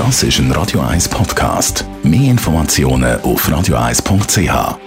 Das ist ein Radio 1 Podcast. Mehr Informationen auf radio1.ch.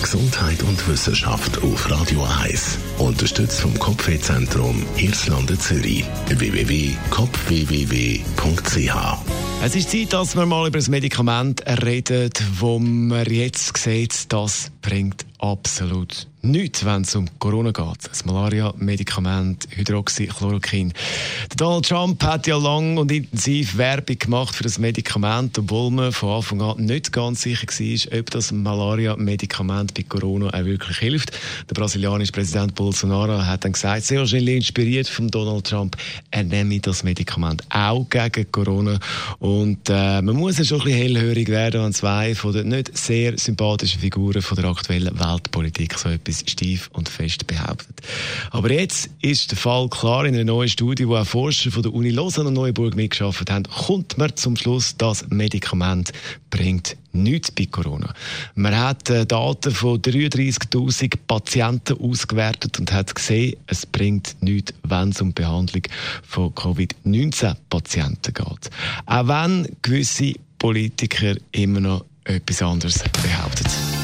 Gesundheit und Wissenschaft auf Radio 1. Unterstützt vom Kopfwehzentrum Irlande Zürich. www.kopfwww.ch es ist Zeit, dass wir mal über das Medikament reden, wo man jetzt sieht, das bringt absolut nichts, wenn es um Corona geht. Das Malaria-Medikament Hydroxychloroquin. Donald Trump hat ja lang und intensiv Werbung gemacht für das Medikament, obwohl man von Anfang an nicht ganz sicher war, ob das Malaria-Medikament bei Corona auch wirklich hilft. Der brasilianische Präsident Bolsonaro hat dann gesagt, sehr wahrscheinlich inspiriert von Donald Trump, er nehme das Medikament auch gegen Corona. Und äh, man muss ja schon ein bisschen hellhörig werden, wenn zwei von den nicht sehr sympathischen Figuren von der aktuellen Weltpolitik so etwas steif und fest behauptet. Aber jetzt ist der Fall klar in einer neuen Studie, wo auch Forscher von der Uni Lausanne und Neuburg mitgeschafft haben, kommt man zum Schluss, das Medikament bringt nichts bei Corona. Man hat äh, Daten von 33.000 Patienten ausgewertet und hat gesehen, es bringt nichts, wenn es um die Behandlung von Covid-19-Patienten geht. Auch wenn gewisse Politiker immer noch etwas anderes behaupten.